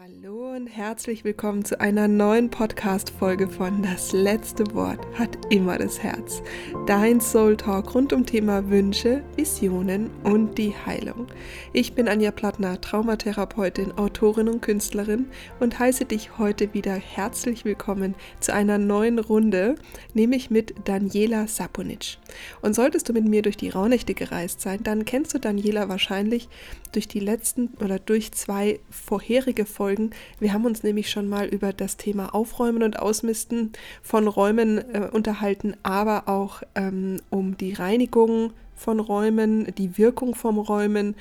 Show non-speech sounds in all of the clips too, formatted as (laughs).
Hallo und herzlich willkommen zu einer neuen Podcast-Folge von Das letzte Wort hat immer das Herz. Dein Soul Talk rund um Thema Wünsche, Visionen und die Heilung. Ich bin Anja Plattner, Traumatherapeutin, Autorin und Künstlerin und heiße dich heute wieder herzlich willkommen zu einer neuen Runde, nämlich mit Daniela Saponic. Und solltest du mit mir durch die Rauhnächte gereist sein, dann kennst du Daniela wahrscheinlich durch die letzten oder durch zwei vorherige Folgen Folgen. Wir haben uns nämlich schon mal über das Thema Aufräumen und Ausmisten von Räumen äh, unterhalten, aber auch ähm, um die Reinigung von Räumen, die Wirkung vom Räumen,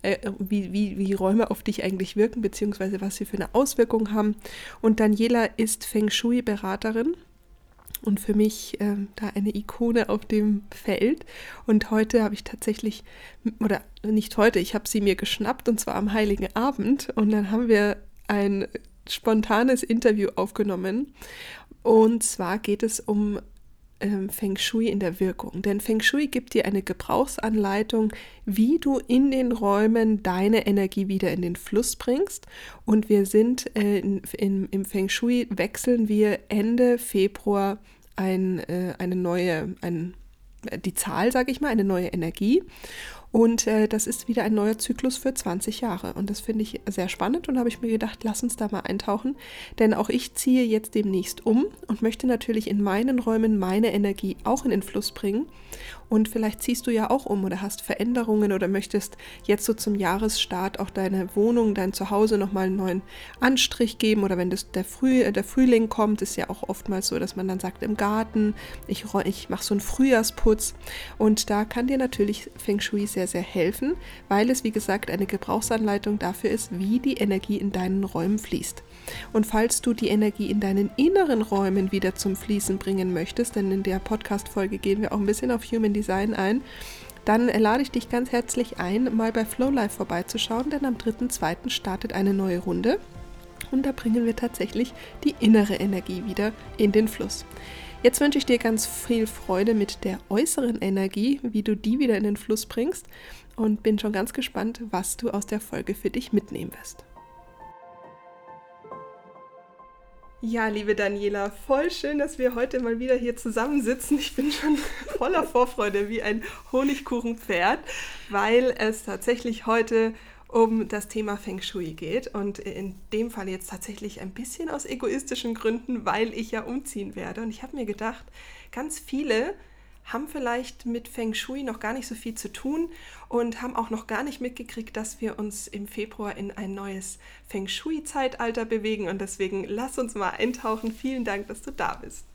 äh, wie, wie, wie Räume auf dich eigentlich wirken, beziehungsweise was sie für eine Auswirkung haben. Und Daniela ist Feng Shui-Beraterin und für mich äh, da eine Ikone auf dem Feld. Und heute habe ich tatsächlich, oder nicht heute, ich habe sie mir geschnappt und zwar am Heiligen Abend. Und dann haben wir ein spontanes Interview aufgenommen. Und zwar geht es um ähm, Feng Shui in der Wirkung. Denn Feng Shui gibt dir eine Gebrauchsanleitung, wie du in den Räumen deine Energie wieder in den Fluss bringst. Und wir sind äh, in, in, im Feng Shui, wechseln wir Ende Februar ein, äh, eine neue, ein, die Zahl, sage ich mal, eine neue Energie. Und äh, das ist wieder ein neuer Zyklus für 20 Jahre. Und das finde ich sehr spannend und habe ich mir gedacht, lass uns da mal eintauchen. Denn auch ich ziehe jetzt demnächst um und möchte natürlich in meinen Räumen meine Energie auch in den Fluss bringen. Und vielleicht ziehst du ja auch um oder hast Veränderungen oder möchtest jetzt so zum Jahresstart auch deine Wohnung, dein Zuhause nochmal einen neuen Anstrich geben. Oder wenn das der, Früh, äh, der Frühling kommt, ist ja auch oftmals so, dass man dann sagt, im Garten, ich, ich mache so einen Frühjahrsputz. Und da kann dir natürlich Feng Shui sehr sehr, sehr helfen, weil es, wie gesagt, eine Gebrauchsanleitung dafür ist, wie die Energie in deinen Räumen fließt. Und falls du die Energie in deinen inneren Räumen wieder zum Fließen bringen möchtest, denn in der Podcast-Folge gehen wir auch ein bisschen auf Human Design ein, dann lade ich dich ganz herzlich ein, mal bei Flow Life vorbeizuschauen, denn am 3.2. startet eine neue Runde und da bringen wir tatsächlich die innere Energie wieder in den Fluss. Jetzt wünsche ich dir ganz viel Freude mit der äußeren Energie, wie du die wieder in den Fluss bringst und bin schon ganz gespannt, was du aus der Folge für dich mitnehmen wirst. Ja, liebe Daniela, voll schön, dass wir heute mal wieder hier zusammensitzen. Ich bin schon (laughs) voller Vorfreude wie ein Honigkuchenpferd, weil es tatsächlich heute um das Thema Feng Shui geht und in dem Fall jetzt tatsächlich ein bisschen aus egoistischen Gründen, weil ich ja umziehen werde. Und ich habe mir gedacht, ganz viele haben vielleicht mit Feng Shui noch gar nicht so viel zu tun und haben auch noch gar nicht mitgekriegt, dass wir uns im Februar in ein neues Feng Shui-Zeitalter bewegen. Und deswegen lass uns mal eintauchen. Vielen Dank, dass du da bist.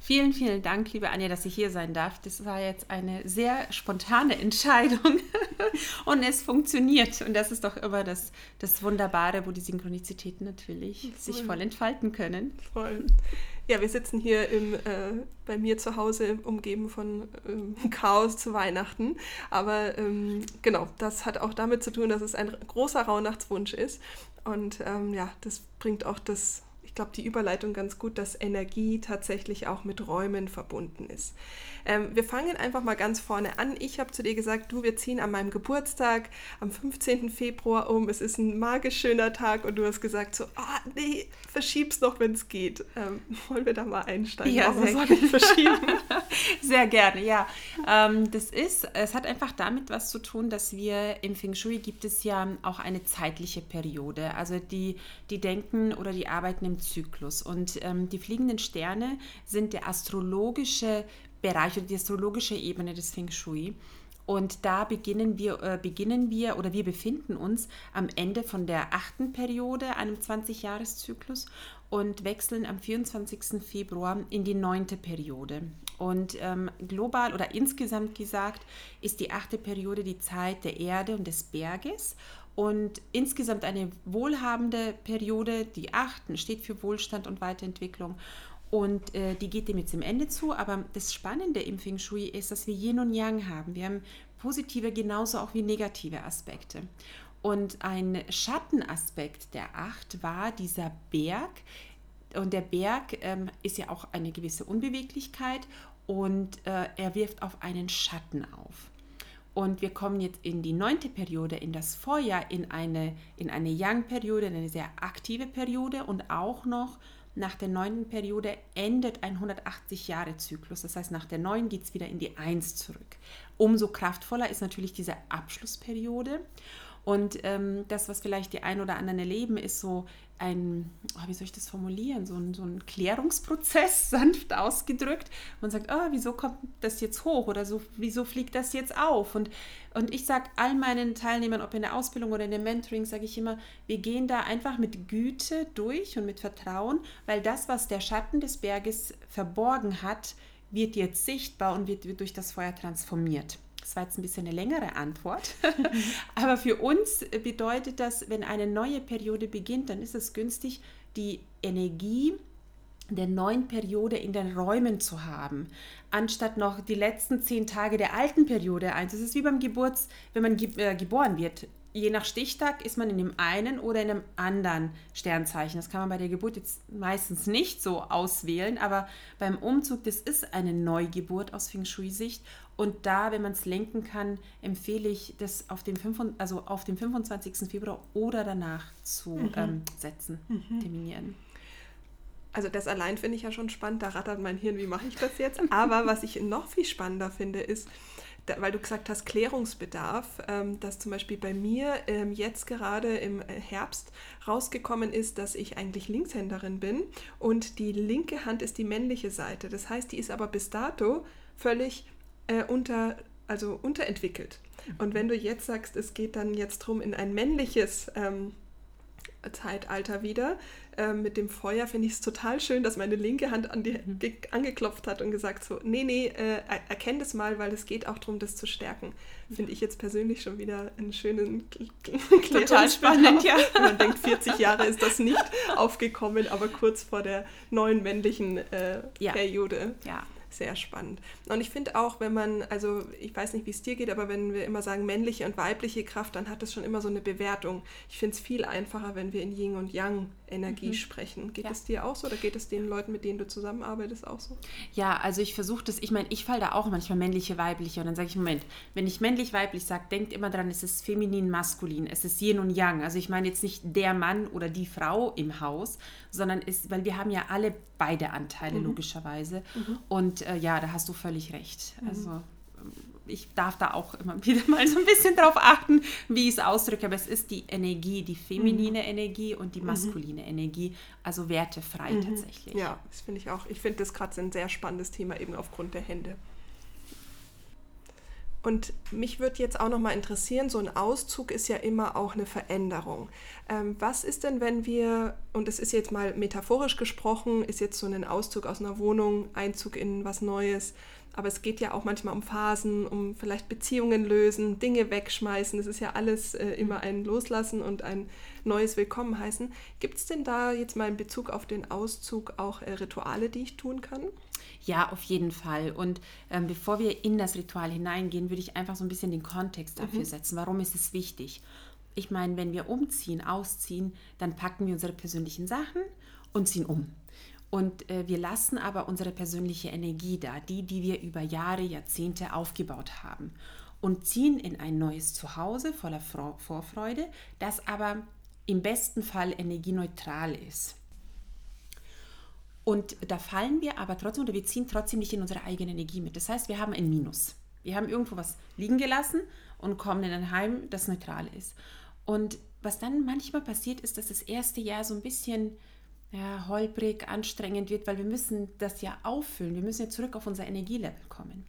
Vielen, vielen Dank, liebe Anja, dass ich hier sein darf. Das war jetzt eine sehr spontane Entscheidung (laughs) und es funktioniert. Und das ist doch immer das, das Wunderbare, wo die Synchronizitäten natürlich voll. sich voll entfalten können. Voll. Ja, wir sitzen hier im, äh, bei mir zu Hause umgeben von ähm, (laughs) Chaos zu Weihnachten. Aber ähm, genau, das hat auch damit zu tun, dass es ein großer Rauhnachtswunsch ist. Und ähm, ja, das bringt auch das ich glaube, die Überleitung ganz gut, dass Energie tatsächlich auch mit Räumen verbunden ist. Ähm, wir fangen einfach mal ganz vorne an. Ich habe zu dir gesagt, du, wir ziehen an meinem Geburtstag am 15. Februar um. Es ist ein magisch schöner Tag und du hast gesagt so, ah nee, verschieb's noch, wenn es geht. Ähm, (laughs) wollen wir da mal einsteigen? Ja, Warum soll ich verschieben? (laughs) sehr gerne, ja. Ähm, das ist, es hat einfach damit was zu tun, dass wir im Feng Shui gibt es ja auch eine zeitliche Periode. Also die, die denken oder die arbeiten im Zyklus. Und ähm, die fliegenden Sterne sind der astrologische Bereich oder die astrologische Ebene des Feng Shui. Und da beginnen wir, äh, beginnen wir oder wir befinden uns am Ende von der achten Periode, einem 20-Jahres-Zyklus, und wechseln am 24. Februar in die neunte Periode. Und ähm, global oder insgesamt gesagt ist die achte Periode die Zeit der Erde und des Berges und insgesamt eine wohlhabende Periode. Die achten steht für Wohlstand und Weiterentwicklung. Und äh, die geht dem jetzt im Ende zu. Aber das Spannende im Feng Shui ist, dass wir Yin und Yang haben. Wir haben positive genauso auch wie negative Aspekte. Und ein Schattenaspekt der Acht war dieser Berg. Und der Berg ähm, ist ja auch eine gewisse Unbeweglichkeit und äh, er wirft auf einen Schatten auf. Und wir kommen jetzt in die neunte Periode, in das Vorjahr, in eine, in eine Yang-Periode, eine sehr aktive Periode und auch noch nach der neunten Periode endet ein 180-Jahre-Zyklus. Das heißt, nach der neun geht es wieder in die Eins zurück. Umso kraftvoller ist natürlich diese Abschlussperiode. Und ähm, das, was vielleicht die ein oder anderen erleben, ist so ein, oh, wie soll ich das formulieren, so ein, so ein Klärungsprozess, (laughs) sanft ausgedrückt. Man sagt, oh, wieso kommt das jetzt hoch oder so, wieso fliegt das jetzt auf? Und, und ich sage all meinen Teilnehmern, ob in der Ausbildung oder in dem Mentoring, sage ich immer, wir gehen da einfach mit Güte durch und mit Vertrauen, weil das, was der Schatten des Berges verborgen hat, wird jetzt sichtbar und wird, wird durch das Feuer transformiert. Das war jetzt ein bisschen eine längere Antwort. (laughs) Aber für uns bedeutet das, wenn eine neue Periode beginnt, dann ist es günstig, die Energie der neuen Periode in den Räumen zu haben, anstatt noch die letzten zehn Tage der alten Periode eins. Das ist wie beim Geburts, wenn man ge äh, geboren wird je nach Stichtag ist man in dem einen oder in einem anderen Sternzeichen. Das kann man bei der Geburt jetzt meistens nicht so auswählen, aber beim Umzug, das ist eine Neugeburt aus Feng Shui-Sicht. Und da, wenn man es lenken kann, empfehle ich, das auf dem, 5, also auf dem 25. Februar oder danach zu mhm. ähm, setzen, mhm. terminieren. Also das allein finde ich ja schon spannend, da rattert mein Hirn, wie mache ich das jetzt? Aber was ich noch viel spannender finde, ist, da, weil du gesagt hast, Klärungsbedarf, ähm, dass zum Beispiel bei mir ähm, jetzt gerade im äh, Herbst rausgekommen ist, dass ich eigentlich Linkshänderin bin und die linke Hand ist die männliche Seite. Das heißt, die ist aber bis dato völlig äh, unter, also unterentwickelt. Und wenn du jetzt sagst, es geht dann jetzt darum, in ein männliches ähm, Zeitalter wieder. Ähm, mit dem Feuer finde ich es total schön, dass meine linke Hand an die, mhm. angeklopft hat und gesagt so, nee, nee, äh, erkenn das mal, weil es geht auch darum, das zu stärken. Finde ich jetzt persönlich schon wieder einen schönen Total spannend, ja. (laughs) Man denkt, 40 Jahre ist das nicht aufgekommen, aber kurz vor der neuen männlichen äh, ja. Periode. Ja sehr spannend. Und ich finde auch, wenn man, also ich weiß nicht, wie es dir geht, aber wenn wir immer sagen männliche und weibliche Kraft, dann hat das schon immer so eine Bewertung. Ich finde es viel einfacher, wenn wir in Yin und Yang Energie mhm. sprechen. Geht ja. es dir auch so oder geht es den Leuten, mit denen du zusammenarbeitest, auch so? Ja, also ich versuche das, ich meine, ich falle da auch manchmal männliche, weibliche und dann sage ich, Moment, wenn ich männlich, weiblich sage, denkt immer dran, es ist feminin, maskulin, es ist Yin und Yang. Also ich meine jetzt nicht der Mann oder die Frau im Haus, sondern ist, weil wir haben ja alle beide Anteile mhm. logischerweise mhm. und äh, ja, da hast du völlig recht. Mhm. Also ich darf da auch immer (laughs) wieder mal so ein bisschen drauf achten, wie ich es ausdrücke. Aber es ist die Energie, die feminine mhm. Energie und die mhm. maskuline mhm. Energie, also wertefrei mhm. tatsächlich. Ja, das finde ich auch. Ich finde das gerade ein sehr spannendes Thema, eben aufgrund der Hände. Und mich würde jetzt auch noch mal interessieren, so ein Auszug ist ja immer auch eine Veränderung. Ähm, was ist denn, wenn wir, und es ist jetzt mal metaphorisch gesprochen, ist jetzt so ein Auszug aus einer Wohnung, Einzug in was Neues, aber es geht ja auch manchmal um Phasen, um vielleicht Beziehungen lösen, Dinge wegschmeißen. Das ist ja alles äh, immer ein Loslassen und ein neues Willkommen heißen. Gibt es denn da jetzt mal in Bezug auf den Auszug auch äh, Rituale, die ich tun kann? Ja, auf jeden Fall. Und ähm, bevor wir in das Ritual hineingehen, würde ich einfach so ein bisschen den Kontext dafür mhm. setzen. Warum ist es wichtig? Ich meine, wenn wir umziehen, ausziehen, dann packen wir unsere persönlichen Sachen und ziehen um. Und äh, wir lassen aber unsere persönliche Energie da, die, die wir über Jahre, Jahrzehnte aufgebaut haben. Und ziehen in ein neues Zuhause voller Vorfreude, das aber im besten Fall energieneutral ist. Und da fallen wir aber trotzdem oder wir ziehen trotzdem nicht in unsere eigene Energie mit. Das heißt, wir haben ein Minus. Wir haben irgendwo was liegen gelassen und kommen in ein Heim, das neutral ist. Und was dann manchmal passiert, ist, dass das erste Jahr so ein bisschen ja, holprig, anstrengend wird, weil wir müssen das ja auffüllen. Wir müssen ja zurück auf unser Energielevel kommen.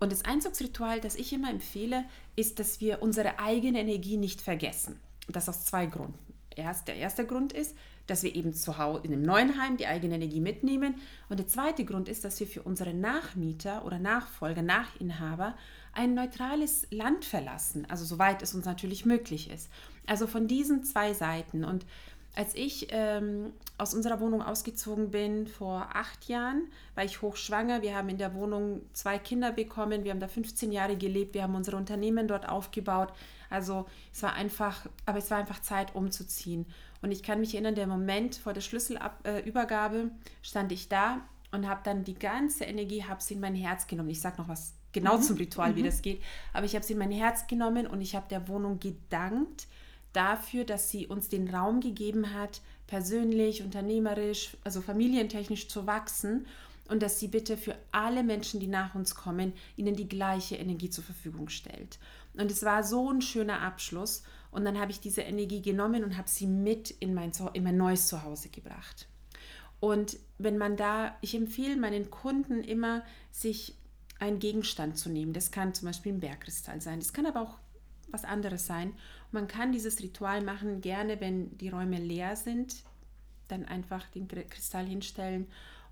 Und das Einzugsritual, das ich immer empfehle, ist, dass wir unsere eigene Energie nicht vergessen. Das aus zwei Gründen. Erst, der erste Grund ist, dass wir eben zu Hause in dem neuen Heim die eigene Energie mitnehmen. Und der zweite Grund ist, dass wir für unsere Nachmieter oder Nachfolger, Nachinhaber ein neutrales Land verlassen. Also soweit es uns natürlich möglich ist. Also von diesen zwei Seiten. Und als ich ähm, aus unserer Wohnung ausgezogen bin vor acht Jahren, war ich hochschwanger. Wir haben in der Wohnung zwei Kinder bekommen. Wir haben da 15 Jahre gelebt. Wir haben unsere Unternehmen dort aufgebaut. Also es war einfach, aber es war einfach Zeit umzuziehen. Und ich kann mich erinnern, der Moment vor der Schlüsselübergabe äh, stand ich da und habe dann die ganze Energie, habe sie in mein Herz genommen. Ich sage noch was genau mhm. zum Ritual, mhm. wie das geht. Aber ich habe sie in mein Herz genommen und ich habe der Wohnung gedankt dafür, dass sie uns den Raum gegeben hat, persönlich, unternehmerisch, also familientechnisch zu wachsen und dass sie bitte für alle Menschen, die nach uns kommen, ihnen die gleiche Energie zur Verfügung stellt. Und es war so ein schöner Abschluss. Und dann habe ich diese Energie genommen und habe sie mit in mein, in mein neues Zuhause gebracht. Und wenn man da, ich empfehle meinen Kunden immer, sich einen Gegenstand zu nehmen. Das kann zum Beispiel ein Bergkristall sein. Das kann aber auch was anderes sein. Und man kann dieses Ritual machen, gerne wenn die Räume leer sind, dann einfach den Kristall hinstellen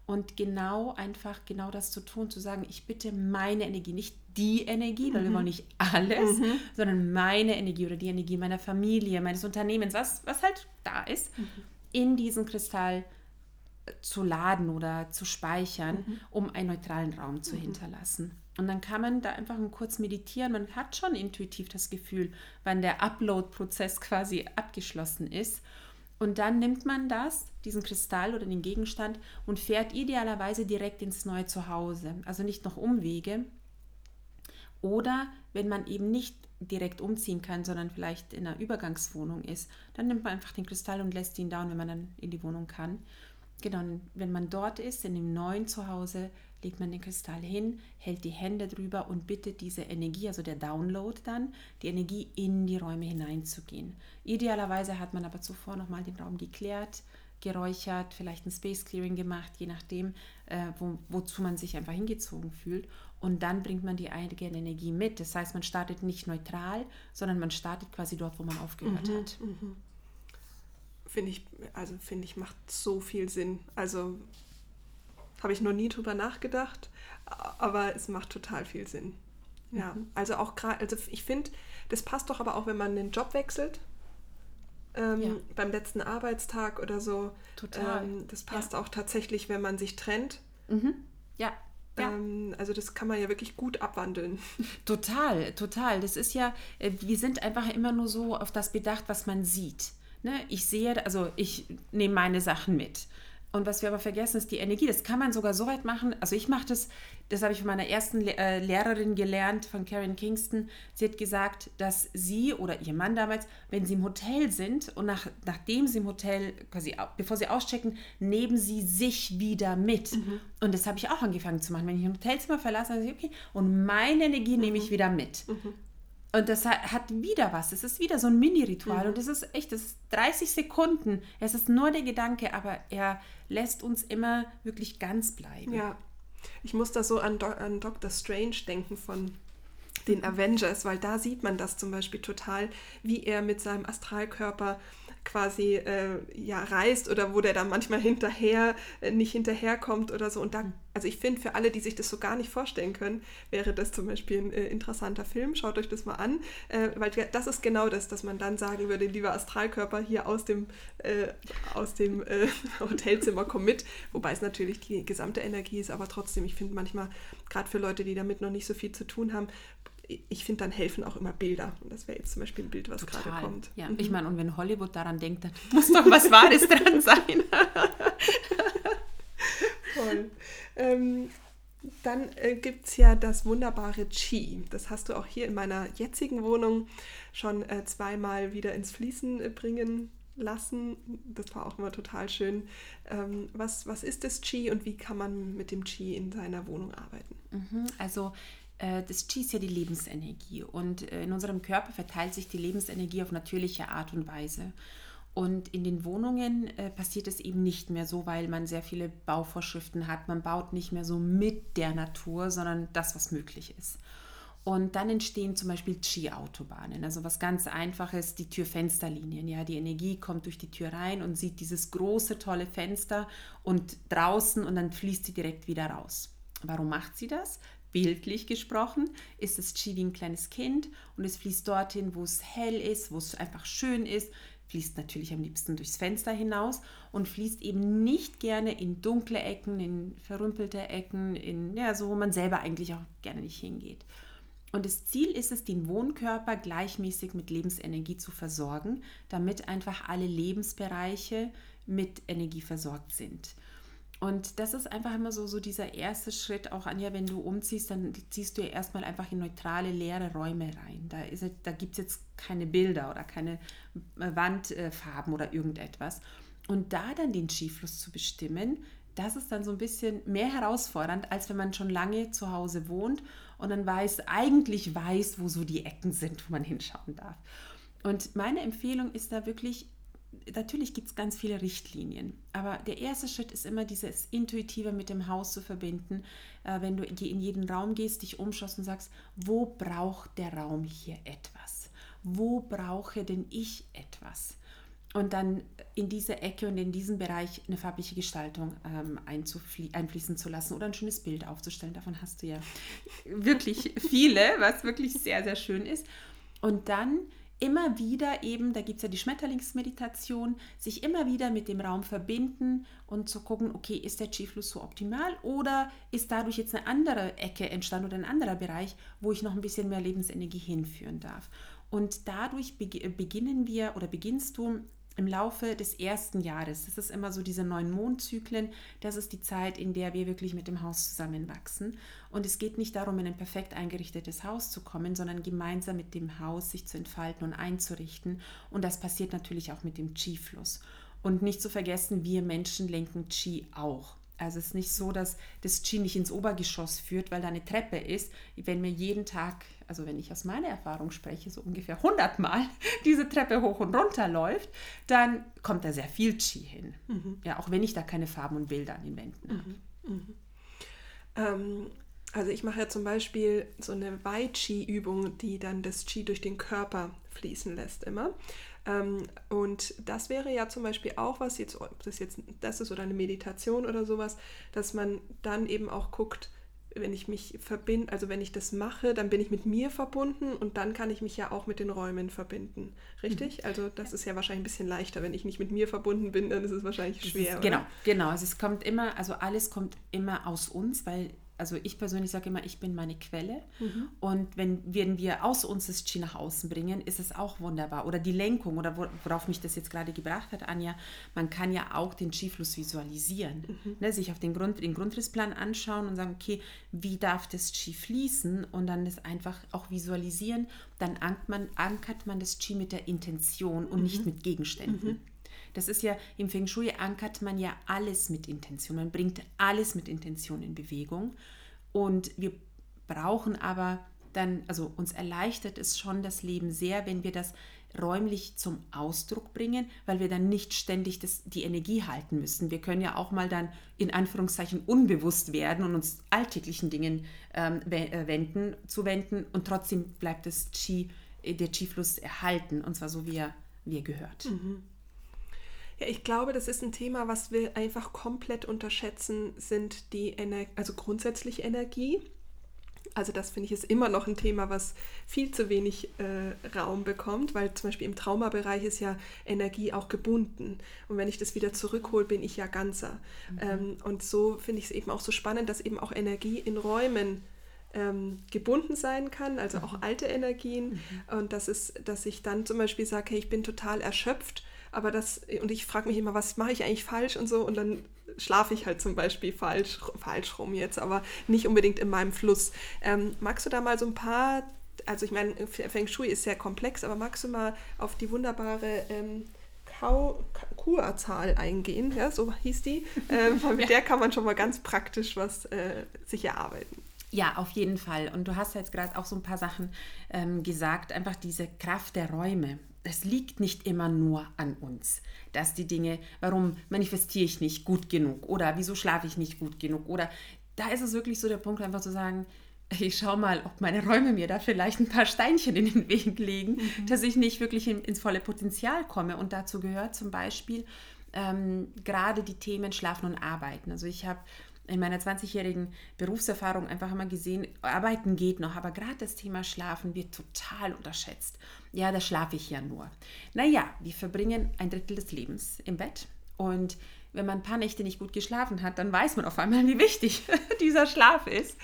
und genau einfach genau das zu tun, zu sagen, ich bitte meine Energie, nicht die Energie, weil mhm. wir wollen nicht alles, mhm. sondern meine Energie oder die Energie meiner Familie, meines Unternehmens, was, was halt da ist, mhm. in diesen Kristall zu laden oder zu speichern, mhm. um einen neutralen Raum zu mhm. hinterlassen. Und dann kann man da einfach kurz meditieren. Man hat schon intuitiv das Gefühl, wann der Upload-Prozess quasi abgeschlossen ist. Und dann nimmt man das, diesen Kristall oder den Gegenstand und fährt idealerweise direkt ins neue Zuhause. Also nicht noch Umwege. Oder wenn man eben nicht direkt umziehen kann, sondern vielleicht in einer Übergangswohnung ist, dann nimmt man einfach den Kristall und lässt ihn da, wenn man dann in die Wohnung kann. Genau, wenn man dort ist, in dem neuen Zuhause, legt man den Kristall hin, hält die Hände drüber und bittet diese Energie, also der Download dann, die Energie in die Räume hineinzugehen. Idealerweise hat man aber zuvor nochmal den Raum geklärt, geräuchert, vielleicht ein Space Clearing gemacht, je nachdem, äh, wo, wozu man sich einfach hingezogen fühlt. Und dann bringt man die eigene Energie mit. Das heißt, man startet nicht neutral, sondern man startet quasi dort, wo man aufgehört mhm, hat. Mhm. Finde ich, also finde ich, macht so viel Sinn. Also habe ich noch nie drüber nachgedacht, aber es macht total viel Sinn. Ja, mhm. also auch gerade, also ich finde, das passt doch aber auch, wenn man den Job wechselt. Ähm, ja. Beim letzten Arbeitstag oder so. Total. Ähm, das passt ja. auch tatsächlich, wenn man sich trennt. Mhm. Ja. Ja. Ähm, also das kann man ja wirklich gut abwandeln. (laughs) Total, total. Das ist ja, äh, wir sind einfach immer nur so auf das bedacht, was man sieht. Ne? Ich sehe, also ich nehme meine Sachen mit. Und was wir aber vergessen, ist die Energie. Das kann man sogar so weit machen. Also ich mache das, das habe ich von meiner ersten äh, Lehrerin gelernt, von Karen Kingston. Sie hat gesagt, dass sie oder ihr Mann damals, wenn sie im Hotel sind und nach, nachdem sie im Hotel, quasi bevor sie auschecken, nehmen sie sich wieder mit. Mhm. Und das habe ich auch angefangen zu machen. Wenn ich ein Hotelzimmer verlasse, dann sage ich, okay, und meine Energie mhm. nehme ich wieder mit. Mhm. Und das hat, wieder was. Es ist wieder so ein Mini-Ritual. Mhm. Und das ist echt, das ist 30 Sekunden. Es ist nur der Gedanke, aber er lässt uns immer wirklich ganz bleiben. Ja. Ich muss da so an, Do an Dr. Strange denken von den mhm. Avengers, weil da sieht man das zum Beispiel total, wie er mit seinem Astralkörper quasi äh, ja reist oder wo der dann manchmal hinterher äh, nicht hinterherkommt oder so. Und da, mhm. also ich finde, für alle, die sich das so gar nicht vorstellen können, wäre das zum Beispiel ein äh, interessanter Film. Schaut euch das mal an, äh, weil das ist genau das, dass man dann sagen würde, lieber Astralkörper hier aus dem, äh, aus dem äh, (laughs) Hotelzimmer komm mit. Wobei es natürlich die gesamte Energie ist, aber trotzdem, ich finde manchmal, gerade für Leute, die damit noch nicht so viel zu tun haben, ich finde, dann helfen auch immer Bilder. Und das wäre jetzt zum Beispiel ein Bild, was gerade kommt. Ja, mhm. ich meine, und wenn Hollywood daran denkt, dann (laughs) muss doch was Wahres dran sein. (laughs) Voll. Ähm, dann äh, gibt es ja das wunderbare Chi. Das hast du auch hier in meiner jetzigen Wohnung schon äh, zweimal wieder ins Fließen äh, bringen lassen. Das war auch immer total schön. Ähm, was, was ist das Chi und wie kann man mit dem Chi in seiner Wohnung arbeiten? Mhm, also das Qi ist ja die Lebensenergie und äh, in unserem Körper verteilt sich die Lebensenergie auf natürliche Art und Weise. Und in den Wohnungen äh, passiert es eben nicht mehr so, weil man sehr viele Bauvorschriften hat. Man baut nicht mehr so mit der Natur, sondern das, was möglich ist. Und dann entstehen zum Beispiel Qi-Autobahnen, also was ganz einfaches, die Tür-Fensterlinien. Ja, die Energie kommt durch die Tür rein und sieht dieses große, tolle Fenster und draußen und dann fließt sie direkt wieder raus. Warum macht sie das? Bildlich gesprochen, ist das Chi wie ein kleines Kind und es fließt dorthin, wo es hell ist, wo es einfach schön ist, fließt natürlich am liebsten durchs Fenster hinaus und fließt eben nicht gerne in dunkle Ecken, in verrümpelte Ecken, in ja, so wo man selber eigentlich auch gerne nicht hingeht. Und das Ziel ist es, den Wohnkörper gleichmäßig mit Lebensenergie zu versorgen, damit einfach alle Lebensbereiche mit Energie versorgt sind. Und das ist einfach immer so, so dieser erste Schritt, auch Anja, wenn du umziehst, dann ziehst du ja erstmal einfach in neutrale, leere Räume rein. Da, da gibt es jetzt keine Bilder oder keine äh, Wandfarben oder irgendetwas. Und da dann den Skifluss zu bestimmen, das ist dann so ein bisschen mehr herausfordernd, als wenn man schon lange zu Hause wohnt und dann weiß, eigentlich weiß, wo so die Ecken sind, wo man hinschauen darf. Und meine Empfehlung ist da wirklich, natürlich gibt es ganz viele Richtlinien, aber der erste Schritt ist immer dieses Intuitive mit dem Haus zu verbinden. Äh, wenn du in jeden Raum gehst, dich umschaust und sagst, wo braucht der Raum hier etwas? Wo brauche denn ich etwas? Und dann in diese Ecke und in diesen Bereich eine farbliche Gestaltung ähm, einfließen zu lassen oder ein schönes Bild aufzustellen. Davon hast du ja wirklich (laughs) viele, was wirklich sehr, sehr schön ist. Und dann immer wieder eben, da gibt es ja die Schmetterlingsmeditation, sich immer wieder mit dem Raum verbinden und zu gucken, okay, ist der Chi-Fluss so optimal oder ist dadurch jetzt eine andere Ecke entstanden oder ein anderer Bereich, wo ich noch ein bisschen mehr Lebensenergie hinführen darf. Und dadurch beginnen wir oder beginnst du im Laufe des ersten Jahres, das ist immer so diese neun Mondzyklen, das ist die Zeit, in der wir wirklich mit dem Haus zusammenwachsen. Und es geht nicht darum, in ein perfekt eingerichtetes Haus zu kommen, sondern gemeinsam mit dem Haus sich zu entfalten und einzurichten. Und das passiert natürlich auch mit dem Qi-Fluss. Und nicht zu vergessen, wir Menschen lenken Qi auch. Also es ist nicht so, dass das Qi nicht ins Obergeschoss führt, weil da eine Treppe ist. Wenn mir jeden Tag, also wenn ich aus meiner Erfahrung spreche, so ungefähr 100 Mal (laughs) diese Treppe hoch und runter läuft, dann kommt da sehr viel Qi hin. Mhm. Ja, auch wenn ich da keine Farben und Bilder an den Wänden habe. Mhm. Mhm. Ähm, also ich mache ja zum Beispiel so eine Wei-Chi-Übung, die dann das Qi durch den Körper fließen lässt immer. Ähm, und das wäre ja zum Beispiel auch was, jetzt, ob das jetzt das ist oder eine Meditation oder sowas, dass man dann eben auch guckt, wenn ich mich verbinde, also wenn ich das mache, dann bin ich mit mir verbunden und dann kann ich mich ja auch mit den Räumen verbinden. Richtig? Mhm. Also das ist ja wahrscheinlich ein bisschen leichter. Wenn ich nicht mit mir verbunden bin, dann ist es wahrscheinlich schwer. Ist, genau, genau. Also es kommt immer, also alles kommt immer aus uns, weil also ich persönlich sage immer, ich bin meine Quelle. Mhm. Und wenn, wenn wir aus uns das Qi nach außen bringen, ist es auch wunderbar. Oder die Lenkung, oder worauf mich das jetzt gerade gebracht hat, Anja, man kann ja auch den Qi-Fluss visualisieren. Mhm. Ne, sich auf den, Grund, den Grundrissplan anschauen und sagen, okay, wie darf das Qi fließen? Und dann das einfach auch visualisieren. Dann ankert man, ankert man das Qi mit der Intention und mhm. nicht mit Gegenständen. Das ist ja, im Feng Shui ankert man ja alles mit Intention. Man bringt alles mit Intention in Bewegung. Und wir brauchen aber dann, also uns erleichtert es schon das Leben sehr, wenn wir das räumlich zum Ausdruck bringen, weil wir dann nicht ständig das, die Energie halten müssen. Wir können ja auch mal dann in Anführungszeichen unbewusst werden und uns alltäglichen Dingen ähm, äh, wenden, zuwenden und trotzdem bleibt das Qi, äh, der Qi-Fluss erhalten und zwar so wie er, wie er gehört. Mhm. Ja, ich glaube, das ist ein Thema, was wir einfach komplett unterschätzen, sind die Ener also grundsätzlich Energie. Also das finde ich ist immer noch ein Thema, was viel zu wenig äh, Raum bekommt, weil zum Beispiel im Traumabereich ist ja Energie auch gebunden. Und wenn ich das wieder zurückhole, bin ich ja ganzer. Mhm. Ähm, und so finde ich es eben auch so spannend, dass eben auch Energie in Räumen ähm, gebunden sein kann, also mhm. auch alte Energien. Mhm. Und das ist, dass ich dann zum Beispiel sage, hey, ich bin total erschöpft aber das, und ich frage mich immer, was mache ich eigentlich falsch und so, und dann schlafe ich halt zum Beispiel falsch, falsch rum jetzt, aber nicht unbedingt in meinem Fluss. Ähm, magst du da mal so ein paar, also ich meine, Feng Shui ist sehr komplex, aber magst du mal auf die wunderbare ähm, Kurzahl eingehen, ja, so hieß die. Ähm, (laughs) mit der kann man schon mal ganz praktisch was äh, sich erarbeiten. Ja, auf jeden Fall. Und du hast jetzt gerade auch so ein paar Sachen ähm, gesagt, einfach diese Kraft der Räume es liegt nicht immer nur an uns, dass die Dinge, warum manifestiere ich nicht gut genug oder wieso schlafe ich nicht gut genug oder da ist es wirklich so der Punkt, einfach zu sagen, ich schaue mal, ob meine Räume mir da vielleicht ein paar Steinchen in den Weg legen, mhm. dass ich nicht wirklich in, ins volle Potenzial komme. Und dazu gehört zum Beispiel ähm, gerade die Themen Schlafen und Arbeiten. Also ich habe in meiner 20-jährigen Berufserfahrung einfach immer gesehen, arbeiten geht noch, aber gerade das Thema Schlafen wird total unterschätzt. Ja, da schlafe ich ja nur. Naja, wir verbringen ein Drittel des Lebens im Bett und wenn man ein paar Nächte nicht gut geschlafen hat, dann weiß man auf einmal, wie wichtig (laughs) dieser Schlaf ist.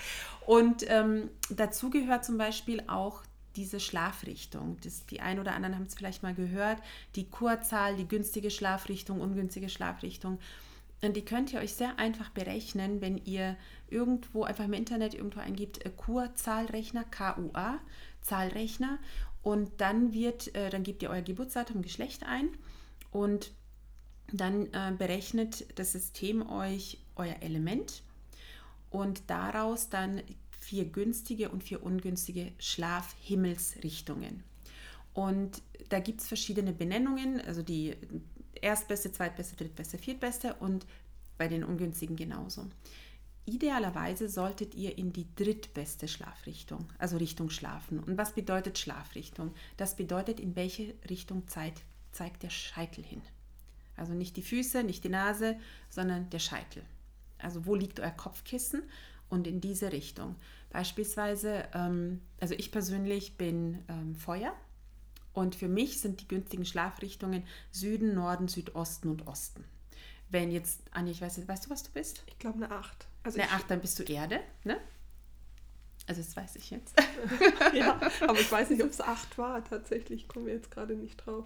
Und ähm, dazu gehört zum Beispiel auch diese Schlafrichtung. Das, die einen oder anderen haben es vielleicht mal gehört, die Kurzahl, die günstige Schlafrichtung, ungünstige Schlafrichtung Und die könnt ihr euch sehr einfach berechnen, wenn ihr irgendwo einfach im Internet irgendwo eingibt, äh, Kur-Zahlrechner, K-U-A, Zahlrechner. Und dann wird, äh, dann gebt ihr euer Geburtsdatum, Geschlecht ein und dann äh, berechnet das System euch euer Element und daraus dann vier günstige und vier ungünstige Schlafhimmelsrichtungen. Und da gibt es verschiedene Benennungen, also die erstbeste, zweitbeste, drittbeste, viertbeste und bei den ungünstigen genauso. Idealerweise solltet ihr in die drittbeste Schlafrichtung, also Richtung Schlafen. Und was bedeutet Schlafrichtung? Das bedeutet, in welche Richtung zeigt, zeigt der Scheitel hin. Also nicht die Füße, nicht die Nase, sondern der Scheitel. Also wo liegt euer Kopfkissen und in diese Richtung. Beispielsweise, ähm, also ich persönlich bin ähm, Feuer und für mich sind die günstigen Schlafrichtungen Süden, Norden, Südosten und Osten. Wenn jetzt, Anja, ich weiß nicht, weißt du, was du bist? Ich glaube eine 8. Also eine 8, dann bist du Erde, ne? Also das weiß ich jetzt. (laughs) ja, aber ich weiß nicht, ob es 8 war. Tatsächlich kommen wir jetzt gerade nicht drauf.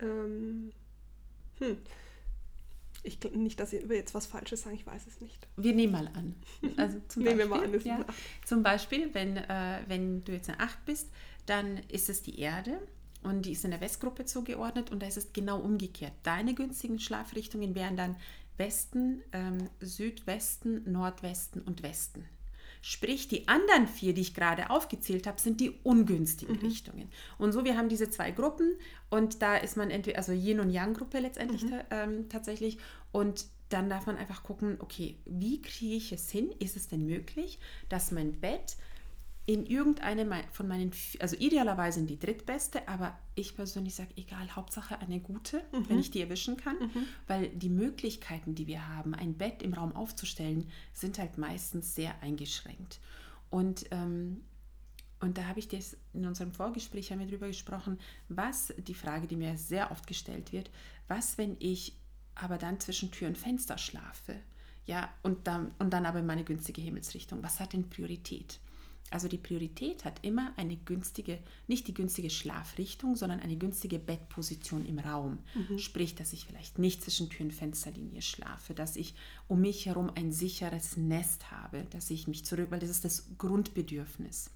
Ähm, hm. Ich glaube nicht, dass wir jetzt was Falsches sagen, ich weiß es nicht. Wir nehmen mal an. Also (laughs) zum Nehmen Beispiel, wir mal an. Ja, zum Beispiel, wenn, äh, wenn du jetzt eine 8 bist, dann ist es die Erde und die ist in der Westgruppe zugeordnet und da ist es genau umgekehrt. Deine günstigen Schlafrichtungen wären dann Westen, ähm, Südwesten, Nordwesten und Westen. Sprich, die anderen vier, die ich gerade aufgezählt habe, sind die ungünstigen mhm. Richtungen. Und so, wir haben diese zwei Gruppen und da ist man entweder, also Yin- und Yang-Gruppe letztendlich mhm. ähm, tatsächlich. Und dann darf man einfach gucken, okay, wie kriege ich es hin? Ist es denn möglich, dass mein Bett in irgendeine von meinen, also idealerweise in die drittbeste, aber ich persönlich sage, egal, Hauptsache eine gute, mhm. wenn ich die erwischen kann, mhm. weil die Möglichkeiten, die wir haben, ein Bett im Raum aufzustellen, sind halt meistens sehr eingeschränkt. Und, ähm, und da habe ich das in unserem Vorgespräch haben wir darüber gesprochen, was die Frage, die mir sehr oft gestellt wird, was, wenn ich aber dann zwischen Tür und Fenster schlafe? Ja, und dann, und dann aber in meine günstige Himmelsrichtung. Was hat denn Priorität? Also die Priorität hat immer eine günstige, nicht die günstige Schlafrichtung, sondern eine günstige Bettposition im Raum. Mhm. Sprich, dass ich vielleicht nicht zwischen Tür und Fensterlinie schlafe, dass ich um mich herum ein sicheres Nest habe, dass ich mich zurück, weil das ist das Grundbedürfnis.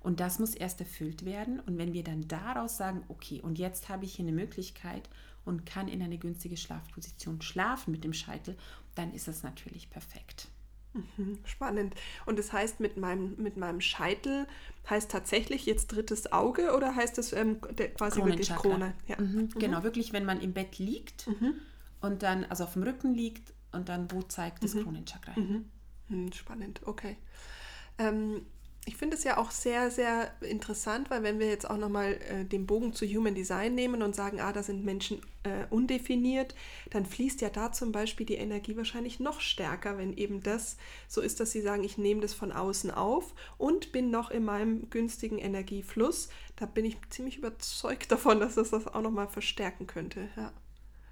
Und das muss erst erfüllt werden. Und wenn wir dann daraus sagen, okay, und jetzt habe ich hier eine Möglichkeit und kann in eine günstige Schlafposition schlafen mit dem Scheitel, dann ist das natürlich perfekt. Mhm, spannend. Und das heißt, mit meinem, mit meinem Scheitel heißt tatsächlich jetzt drittes Auge oder heißt es ähm, quasi wirklich Krone? Ja. Mhm, mhm. Genau, wirklich, wenn man im Bett liegt mhm. und dann, also auf dem Rücken liegt und dann, wo zeigt das mhm. Kronenchakra hin. Mhm. Hm, spannend, okay. Ähm, ich finde es ja auch sehr, sehr interessant, weil wenn wir jetzt auch nochmal äh, den Bogen zu Human Design nehmen und sagen, ah, da sind Menschen äh, undefiniert, dann fließt ja da zum Beispiel die Energie wahrscheinlich noch stärker, wenn eben das so ist, dass sie sagen, ich nehme das von außen auf und bin noch in meinem günstigen Energiefluss. Da bin ich ziemlich überzeugt davon, dass das das auch nochmal verstärken könnte. Ja.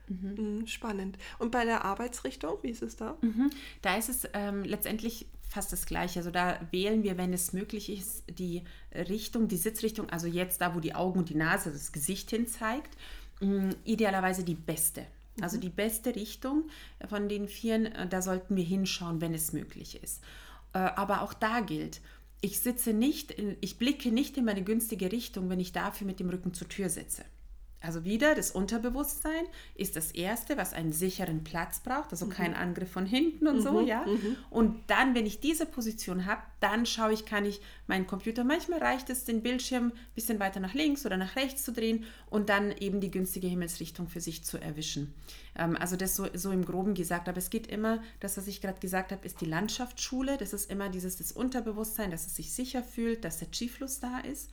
Mhm. mhm. Spannend. Und bei der Arbeitsrichtung, wie ist es da? Mhm. Da ist es ähm, letztendlich fast das Gleiche. Also da wählen wir, wenn es möglich ist, die Richtung, die Sitzrichtung, also jetzt da, wo die Augen und die Nase, das Gesicht hin zeigt, mm, idealerweise die beste. Also mhm. die beste Richtung von den Vieren, äh, da sollten wir hinschauen, wenn es möglich ist. Äh, aber auch da gilt, ich sitze nicht, in, ich blicke nicht in meine günstige Richtung, wenn ich dafür mit dem Rücken zur Tür sitze. Also wieder, das Unterbewusstsein ist das Erste, was einen sicheren Platz braucht, also mhm. kein Angriff von hinten und mhm. so, ja. Mhm. Und dann, wenn ich diese Position habe, dann schaue ich, kann ich meinen Computer, manchmal reicht es, den Bildschirm ein bisschen weiter nach links oder nach rechts zu drehen und dann eben die günstige Himmelsrichtung für sich zu erwischen. Ähm, also das so, so im Groben gesagt, aber es geht immer, das, was ich gerade gesagt habe, ist die Landschaftsschule, das ist immer dieses das Unterbewusstsein, dass es sich sicher fühlt, dass der Chi-Fluss da ist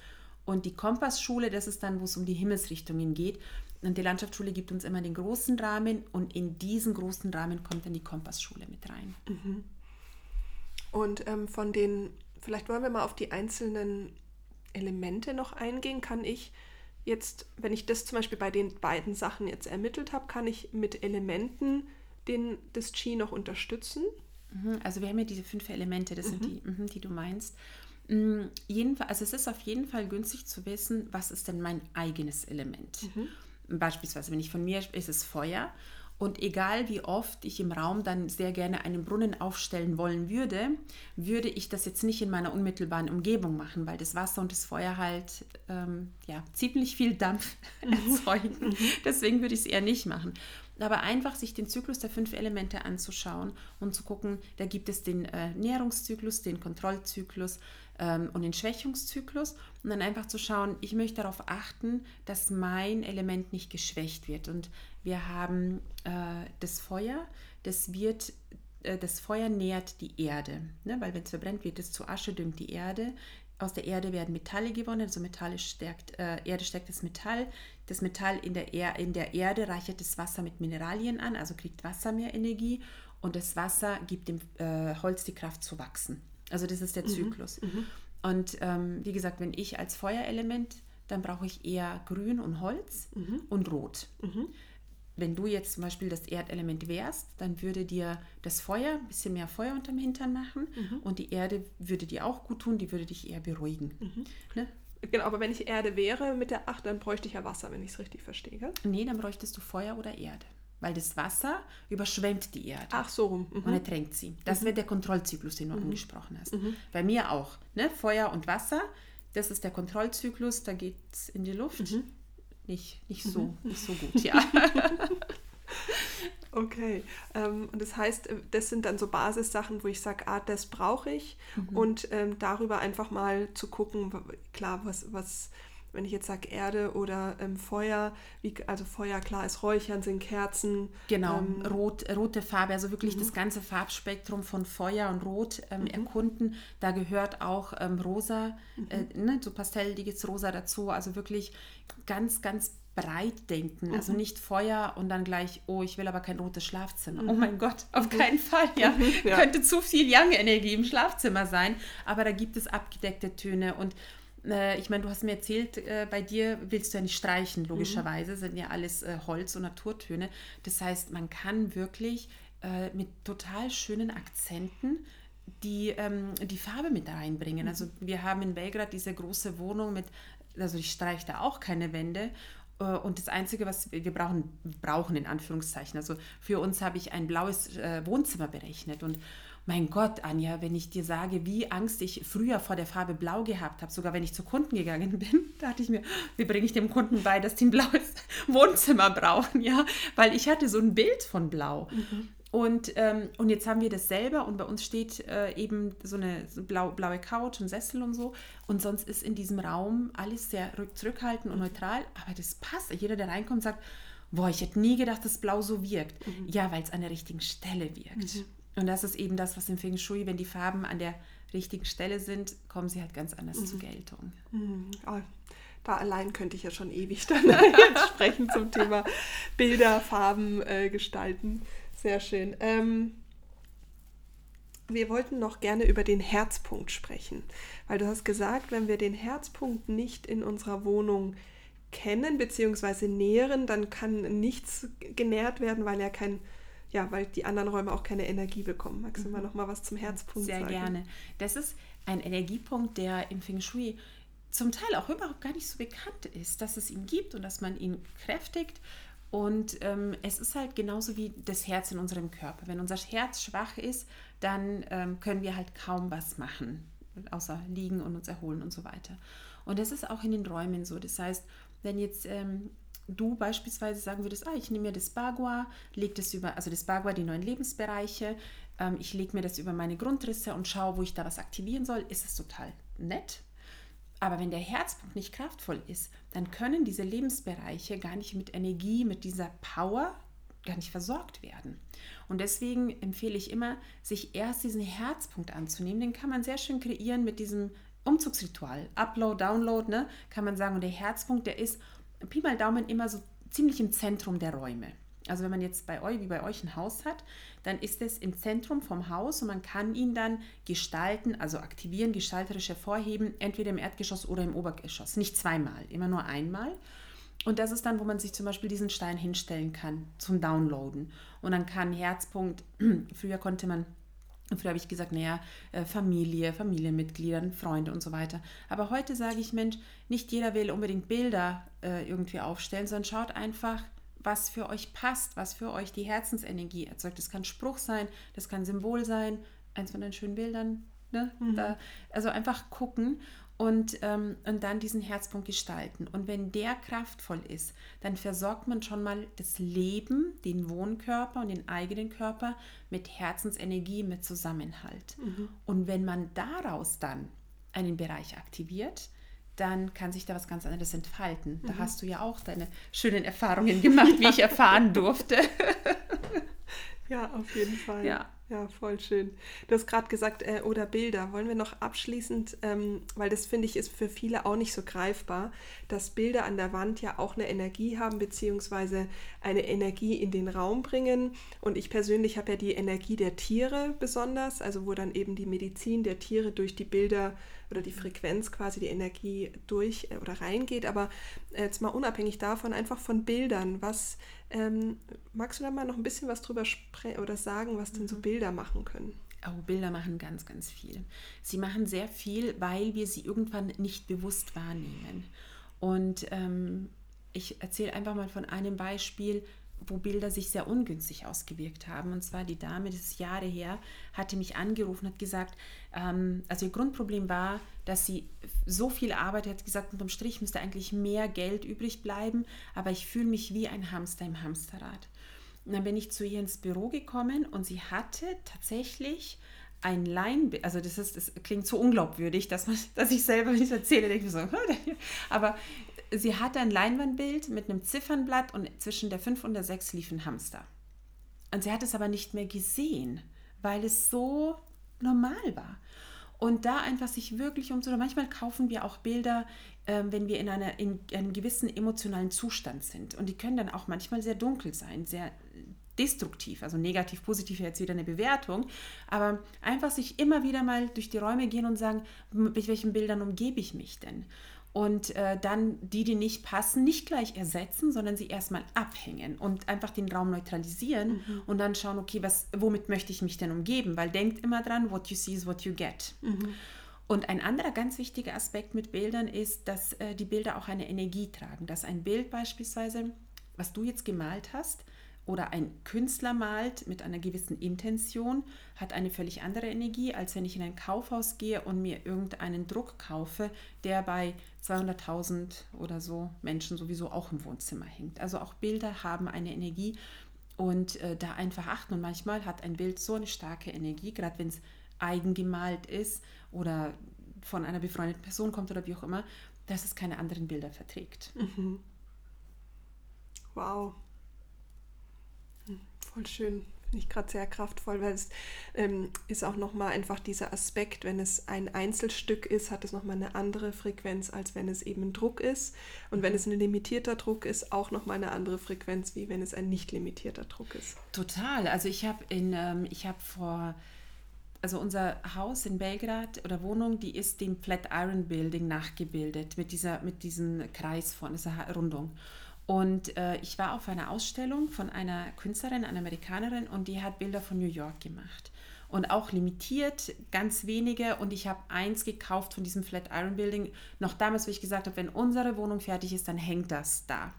und die Kompassschule, das ist dann, wo es um die Himmelsrichtungen geht. Und die Landschaftsschule gibt uns immer den großen Rahmen und in diesen großen Rahmen kommt dann die Kompassschule mit rein. Mhm. Und ähm, von den, vielleicht wollen wir mal auf die einzelnen Elemente noch eingehen. Kann ich jetzt, wenn ich das zum Beispiel bei den beiden Sachen jetzt ermittelt habe, kann ich mit Elementen den, das Qi noch unterstützen? Mhm, also wir haben ja diese fünf Elemente, das mhm. sind die, mhm, die du meinst. Mm, Jedenfalls, also es ist auf jeden Fall günstig zu wissen, was ist denn mein eigenes Element. Mhm. Beispielsweise, wenn ich von mir ist es Feuer Und egal wie oft ich im Raum dann sehr gerne einen Brunnen aufstellen wollen würde, würde ich das jetzt nicht in meiner unmittelbaren Umgebung machen, weil das Wasser und das Feuer halt ähm, ja, ziemlich viel Dampf (laughs) erzeugen. Mhm. Deswegen würde ich es eher nicht machen. Aber einfach sich den Zyklus der fünf Elemente anzuschauen und zu gucken, da gibt es den äh, Nährungszyklus, den Kontrollzyklus ähm, und den Schwächungszyklus. Und dann einfach zu schauen, ich möchte darauf achten, dass mein Element nicht geschwächt wird. Und wir haben äh, das Feuer, das wird äh, das Feuer nährt die Erde, ne? weil wenn es verbrennt, wird es zu Asche, düngt die Erde. Aus der Erde werden Metalle gewonnen, also Metalle stärkt, äh, Erde stärkt das Metall. Das Metall in der, er in der Erde reichert das Wasser mit Mineralien an, also kriegt Wasser mehr Energie und das Wasser gibt dem äh, Holz die Kraft zu wachsen. Also das ist der mhm. Zyklus. Mhm. Und ähm, wie gesagt, wenn ich als Feuerelement, dann brauche ich eher Grün und Holz mhm. und Rot. Mhm wenn du jetzt zum Beispiel das Erdelement wärst, dann würde dir das Feuer ein bisschen mehr Feuer unterm Hintern machen mhm. und die Erde würde dir auch gut tun, die würde dich eher beruhigen. Mhm. Ne? Genau, aber wenn ich Erde wäre mit der 8, dann bräuchte ich ja Wasser, wenn ich es richtig verstehe. Gell? Nee, dann bräuchtest du Feuer oder Erde. Weil das Wasser überschwemmt die Erde. Ach so rum. Mhm. Und ertränkt sie. Das mhm. wäre der Kontrollzyklus, den du mhm. angesprochen hast. Mhm. Bei mir auch. Ne? Feuer und Wasser, das ist der Kontrollzyklus, da geht es in die Luft. Nicht, nicht, so, mhm. nicht so gut, (laughs) ja. Okay, ähm, und das heißt, äh, das sind dann so Basissachen, wo ich sage, ah, das brauche ich mhm. und ähm, darüber einfach mal zu gucken, klar, was, was wenn ich jetzt sage Erde oder ähm, Feuer, wie, also Feuer, klar ist Räuchern, sind Kerzen. Genau, ähm, Rot, rote Farbe, also wirklich mhm. das ganze Farbspektrum von Feuer und Rot ähm, mhm. erkunden. Da gehört auch ähm, Rosa, mhm. äh, ne, so pastelliges Rosa dazu, also wirklich ganz, ganz breit denken. Also mhm. nicht Feuer und dann gleich, oh, ich will aber kein rotes Schlafzimmer. Oh mhm. mein Gott, auf mhm. keinen Fall. Ja. ja. Könnte zu viel Yang-Energie im Schlafzimmer sein. Aber da gibt es abgedeckte Töne und äh, ich meine, du hast mir erzählt, äh, bei dir willst du ja nicht streichen, mhm. logischerweise, mhm. sind ja alles äh, Holz- und Naturtöne. Das heißt, man kann wirklich mit total schönen Akzenten die, ähm, die Farbe mit reinbringen. Mhm. Also wir haben in Belgrad diese große Wohnung mit, also ich streiche da auch keine Wände. Und das Einzige, was wir brauchen, brauchen in Anführungszeichen, also für uns habe ich ein blaues Wohnzimmer berechnet und mein Gott, Anja, wenn ich dir sage, wie Angst ich früher vor der Farbe Blau gehabt habe, sogar wenn ich zu Kunden gegangen (laughs) bin, dachte ich mir, wie bringe ich dem Kunden bei, dass die ein blaues (laughs) Wohnzimmer brauchen, ja, weil ich hatte so ein Bild von Blau. Mhm. Und, ähm, und jetzt haben wir das selber und bei uns steht äh, eben so eine so blau, blaue Couch und Sessel und so. Und sonst ist in diesem Raum alles sehr zurückhaltend und neutral. Aber das passt. Jeder, der reinkommt, sagt, boah, ich hätte nie gedacht, dass Blau so wirkt. Mhm. Ja, weil es an der richtigen Stelle wirkt. Mhm. Und das ist eben das, was im Feng Shui, wenn die Farben an der richtigen Stelle sind, kommen sie halt ganz anders mhm. zur Geltung. Mhm. Oh, da allein könnte ich ja schon ewig dann (laughs) jetzt sprechen zum Thema Bilder, Farben äh, gestalten. Sehr schön. Ähm, wir wollten noch gerne über den Herzpunkt sprechen, weil du hast gesagt, wenn wir den Herzpunkt nicht in unserer Wohnung kennen bzw. nähren, dann kann nichts genährt werden, weil er kein ja, weil die anderen Räume auch keine Energie bekommen. Magst du mhm. mal noch mal was zum Herzpunkt Sehr sagen? Sehr gerne. Das ist ein Energiepunkt, der im Feng Shui zum Teil auch überhaupt gar nicht so bekannt ist, dass es ihn gibt und dass man ihn kräftigt. Und ähm, es ist halt genauso wie das Herz in unserem Körper. Wenn unser Herz schwach ist, dann ähm, können wir halt kaum was machen, außer liegen und uns erholen und so weiter. Und das ist auch in den Räumen so. Das heißt, wenn jetzt ähm, du beispielsweise sagen würdest, ah, ich nehme mir das Bagua, lege das über, also das Bagua, die neuen Lebensbereiche, ähm, ich lege mir das über meine Grundrisse und schaue, wo ich da was aktivieren soll, ist es total nett. Aber wenn der Herzpunkt nicht kraftvoll ist, dann können diese Lebensbereiche gar nicht mit Energie, mit dieser Power gar nicht versorgt werden. Und deswegen empfehle ich immer, sich erst diesen Herzpunkt anzunehmen. Den kann man sehr schön kreieren mit diesem Umzugsritual. Upload, Download, ne? kann man sagen. Und der Herzpunkt, der ist Pi mal Daumen immer so ziemlich im Zentrum der Räume. Also wenn man jetzt bei euch, wie bei euch ein Haus hat, dann ist es im Zentrum vom Haus und man kann ihn dann gestalten, also aktivieren, gestalterisch hervorheben, entweder im Erdgeschoss oder im Obergeschoss. Nicht zweimal, immer nur einmal. Und das ist dann, wo man sich zum Beispiel diesen Stein hinstellen kann zum Downloaden. Und dann kann Herzpunkt, (clears throat) früher konnte man und früher habe ich gesagt, naja, äh, Familie, Familienmitglieder, Freunde und so weiter. Aber heute sage ich, Mensch, nicht jeder will unbedingt Bilder äh, irgendwie aufstellen, sondern schaut einfach, was für euch passt, was für euch die Herzensenergie erzeugt. Das kann Spruch sein, das kann Symbol sein, eins von deinen schönen Bildern. Ne? Mhm. Da, also einfach gucken und, ähm, und dann diesen Herzpunkt gestalten. Und wenn der kraftvoll ist, dann versorgt man schon mal das Leben, den Wohnkörper und den eigenen Körper mit Herzensenergie, mit Zusammenhalt. Mhm. Und wenn man daraus dann einen Bereich aktiviert, dann kann sich da was ganz anderes entfalten. Da mhm. hast du ja auch deine schönen Erfahrungen gemacht, wie ich (laughs) erfahren durfte. ja, auf jeden Fall. Ja. Ja, voll schön. Du hast gerade gesagt, äh, oder Bilder. Wollen wir noch abschließend, ähm, weil das finde ich ist für viele auch nicht so greifbar, dass Bilder an der Wand ja auch eine Energie haben, beziehungsweise eine Energie in den Raum bringen. Und ich persönlich habe ja die Energie der Tiere besonders, also wo dann eben die Medizin der Tiere durch die Bilder oder die Frequenz quasi die Energie durch äh, oder reingeht. Aber äh, jetzt mal unabhängig davon, einfach von Bildern. Was ähm, magst du da mal noch ein bisschen was drüber sprechen oder sagen, was denn so mhm. Bilder machen können? Oh, Bilder machen ganz, ganz viel. Sie machen sehr viel, weil wir sie irgendwann nicht bewusst wahrnehmen. Und ähm, ich erzähle einfach mal von einem Beispiel, wo Bilder sich sehr ungünstig ausgewirkt haben. Und zwar die Dame, das ist Jahre her, hatte mich angerufen hat gesagt, ähm, also ihr Grundproblem war, dass sie so viel Arbeit hat gesagt, unterm Strich müsste eigentlich mehr Geld übrig bleiben, aber ich fühle mich wie ein Hamster im Hamsterrad. Und dann bin ich zu ihr ins Büro gekommen und sie hatte tatsächlich ein Leinbild, also das ist, das klingt so unglaubwürdig, dass, man, (laughs) dass ich selber nicht erzähle, denke ich so, (laughs) aber sie hatte ein Leinwandbild mit einem Ziffernblatt und zwischen der 5 und der 6 lief ein Hamster. Und sie hat es aber nicht mehr gesehen, weil es so normal war. Und da einfach sich wirklich umzuschauen. Manchmal kaufen wir auch Bilder, äh, wenn wir in, einer, in einem gewissen emotionalen Zustand sind. Und die können dann auch manchmal sehr dunkel sein, sehr destruktiv, also negativ, positiv jetzt wieder eine Bewertung, aber einfach sich immer wieder mal durch die Räume gehen und sagen, mit welchen Bildern umgebe ich mich denn? Und äh, dann die, die nicht passen, nicht gleich ersetzen, sondern sie erstmal abhängen und einfach den Raum neutralisieren mhm. und dann schauen, okay, was, womit möchte ich mich denn umgeben? Weil denkt immer dran, what you see is what you get. Mhm. Und ein anderer ganz wichtiger Aspekt mit Bildern ist, dass äh, die Bilder auch eine Energie tragen. Dass ein Bild beispielsweise, was du jetzt gemalt hast, oder ein Künstler malt mit einer gewissen Intention, hat eine völlig andere Energie, als wenn ich in ein Kaufhaus gehe und mir irgendeinen Druck kaufe, der bei 200.000 oder so Menschen sowieso auch im Wohnzimmer hängt. Also auch Bilder haben eine Energie und äh, da einfach achten. Und manchmal hat ein Bild so eine starke Energie, gerade wenn es eigengemalt ist oder von einer befreundeten Person kommt oder wie auch immer, dass es keine anderen Bilder verträgt. Mhm. Wow, Voll schön. Finde ich gerade sehr kraftvoll, weil es ähm, ist auch nochmal einfach dieser Aspekt, wenn es ein Einzelstück ist, hat es nochmal eine andere Frequenz, als wenn es eben ein Druck ist. Und wenn mhm. es ein limitierter Druck ist, auch nochmal eine andere Frequenz, wie wenn es ein nicht limitierter Druck ist. Total. Also ich habe in, ähm, ich habe vor also unser Haus in Belgrad oder Wohnung, die ist dem Flatiron Building nachgebildet mit dieser mit diesem Kreis von dieser Rundung. Und äh, ich war auf einer Ausstellung von einer Künstlerin, einer Amerikanerin, und die hat Bilder von New York gemacht. Und auch limitiert, ganz wenige. Und ich habe eins gekauft von diesem Flatiron Building. Noch damals, wo ich gesagt habe, wenn unsere Wohnung fertig ist, dann hängt das da.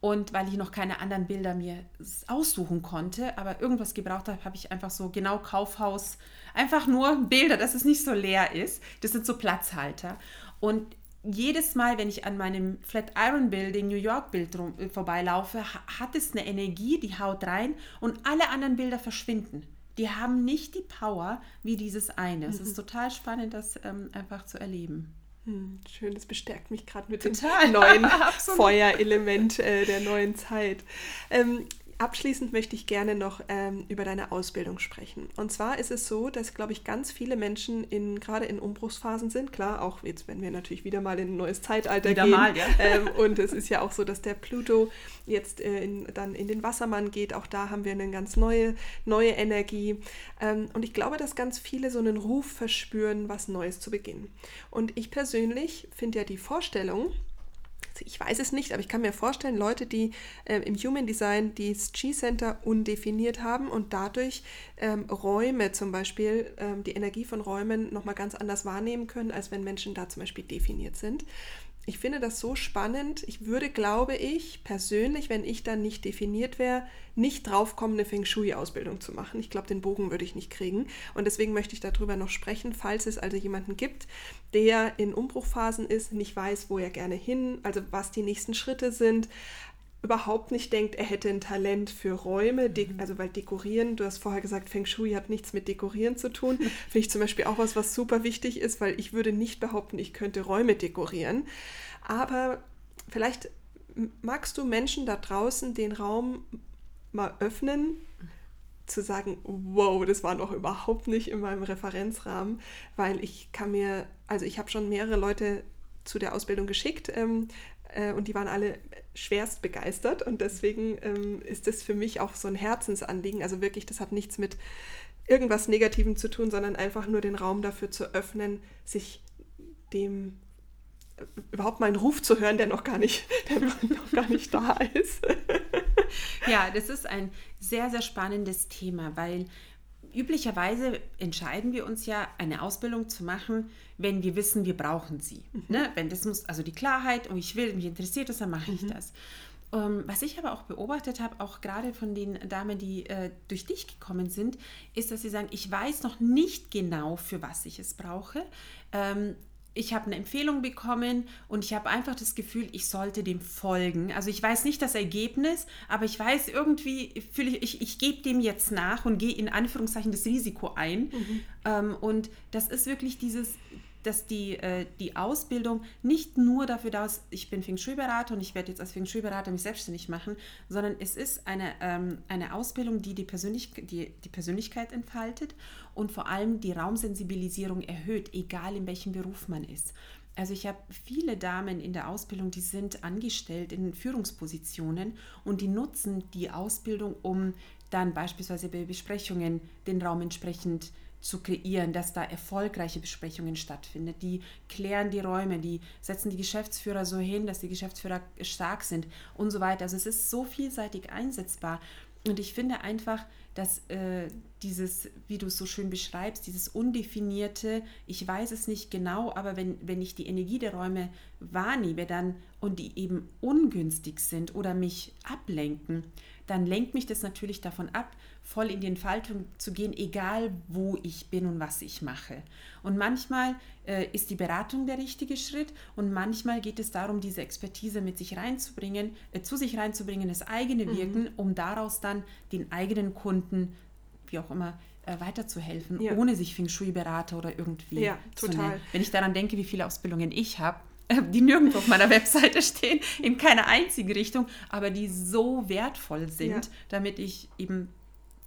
Und weil ich noch keine anderen Bilder mir aussuchen konnte, aber irgendwas gebraucht habe, habe ich einfach so genau Kaufhaus, einfach nur Bilder, dass es nicht so leer ist. Das sind so Platzhalter. Und jedes Mal, wenn ich an meinem Flatiron Building New York Bild äh, vorbeilaufe, hat es eine Energie, die haut rein und alle anderen Bilder verschwinden. Die haben nicht die Power wie dieses eine. Es mhm. ist total spannend, das ähm, einfach zu erleben. Hm, schön, das bestärkt mich gerade mit Total. dem neuen (laughs) Feuerelement äh, der neuen Zeit. Ähm, abschließend möchte ich gerne noch ähm, über deine Ausbildung sprechen. Und zwar ist es so, dass, glaube ich, ganz viele Menschen in, gerade in Umbruchsphasen sind. Klar, auch jetzt, wenn wir natürlich wieder mal in ein neues Zeitalter wieder gehen. Mal, ja. (laughs) Ähm, und es ist ja auch so, dass der Pluto jetzt äh, in, dann in den Wassermann geht. Auch da haben wir eine ganz neue, neue Energie. Ähm, und ich glaube, dass ganz viele so einen Ruf verspüren, was Neues zu beginnen. Und ich persönlich finde ja die Vorstellung, ich weiß es nicht, aber ich kann mir vorstellen, Leute, die äh, im Human Design das G-Center undefiniert haben und dadurch ähm, Räume zum Beispiel, ähm, die Energie von Räumen nochmal ganz anders wahrnehmen können, als wenn Menschen da zum Beispiel definiert sind. Ich finde das so spannend. Ich würde, glaube ich, persönlich, wenn ich dann nicht definiert wäre, nicht draufkommen, eine Feng Shui-Ausbildung zu machen. Ich glaube, den Bogen würde ich nicht kriegen. Und deswegen möchte ich darüber noch sprechen, falls es also jemanden gibt, der in Umbruchphasen ist, nicht weiß, wo er gerne hin, also was die nächsten Schritte sind, überhaupt nicht denkt, er hätte ein Talent für Räume, mhm. also weil dekorieren, du hast vorher gesagt, Feng Shui hat nichts mit dekorieren zu tun, (laughs) finde ich zum Beispiel auch was, was super wichtig ist, weil ich würde nicht behaupten, ich könnte Räume dekorieren, aber vielleicht magst du Menschen da draußen den Raum mal öffnen, zu sagen, wow, das war noch überhaupt nicht in meinem Referenzrahmen, weil ich kann mir, also ich habe schon mehrere Leute zu der Ausbildung geschickt ähm, äh, und die waren alle schwerst begeistert und deswegen ähm, ist das für mich auch so ein Herzensanliegen. Also wirklich, das hat nichts mit irgendwas Negativem zu tun, sondern einfach nur den Raum dafür zu öffnen, sich dem äh, überhaupt mal einen Ruf zu hören, der noch gar nicht, (laughs) der noch gar nicht da ist. ja, das ist ein sehr, sehr spannendes Thema, weil üblicherweise entscheiden wir uns ja, eine Ausbildung zu machen, wenn wir wissen, wir brauchen sie. Mhm. Ne? Wenn das muss, also die Klarheit, oh, ich will, mich interessiert es, dann mache ich mhm. das. Um, ähm, was ich aber auch beobachtet habe, auch gerade von den Damen, die äh, durch dich gekommen sind, ist, dass sie sagen, ich weiß noch nicht genau, für was ich es brauche. Ähm, ich habe eine Empfehlung bekommen und ich habe einfach das Gefühl, ich sollte dem folgen. Also ich weiß nicht das Ergebnis, aber ich weiß irgendwie, fühle ich, ich, ich gebe dem jetzt nach und gehe in Anführungszeichen das Risiko ein. Mhm. Ähm, und das ist wirklich dieses, dass die, äh, die Ausbildung nicht nur dafür da ist, ich bin Feng Shui-Berater und ich werde jetzt als Feng Shui-Berater mich selbstständig machen, sondern es ist eine, ähm, eine Ausbildung, die die, Persönlich die die Persönlichkeit entfaltet und vor allem die Raumsensibilisierung erhöht, egal in welchem Beruf man ist. Also ich habe viele Damen in der Ausbildung, die sind angestellt in Führungspositionen und die nutzen die Ausbildung, um dann beispielsweise bei Besprechungen den Raum entsprechend zu zu kreieren, dass da erfolgreiche Besprechungen stattfinden. Die klären die Räume, die setzen die Geschäftsführer so hin, dass die Geschäftsführer stark sind und so weiter. Also es ist so vielseitig einsetzbar. Und ich finde einfach, dass äh, dieses, wie du es so schön beschreibst, dieses undefinierte, ich weiß es nicht genau, aber wenn, wenn ich die Energie der Räume wahrnehme dann und die eben ungünstig sind oder mich ablenken, dann lenkt mich das natürlich davon ab, voll in die Entfaltung zu gehen, egal wo ich bin und was ich mache. Und manchmal äh, ist die Beratung der richtige Schritt und manchmal geht es darum, diese Expertise mit sich reinzubringen, äh, zu sich reinzubringen, das eigene mhm. Wirken, mhm. um daraus dann den eigenen Kunden, wie auch immer, äh, weiterzuhelfen, ja. ohne sich Feng Shui-Berater oder irgendwie ja, zu total. nennen. Wenn ich daran denke, wie viele Ausbildungen ich habe, die nirgendwo auf meiner (laughs) Webseite stehen, in keiner einzigen Richtung, aber die so wertvoll sind, ja. damit ich eben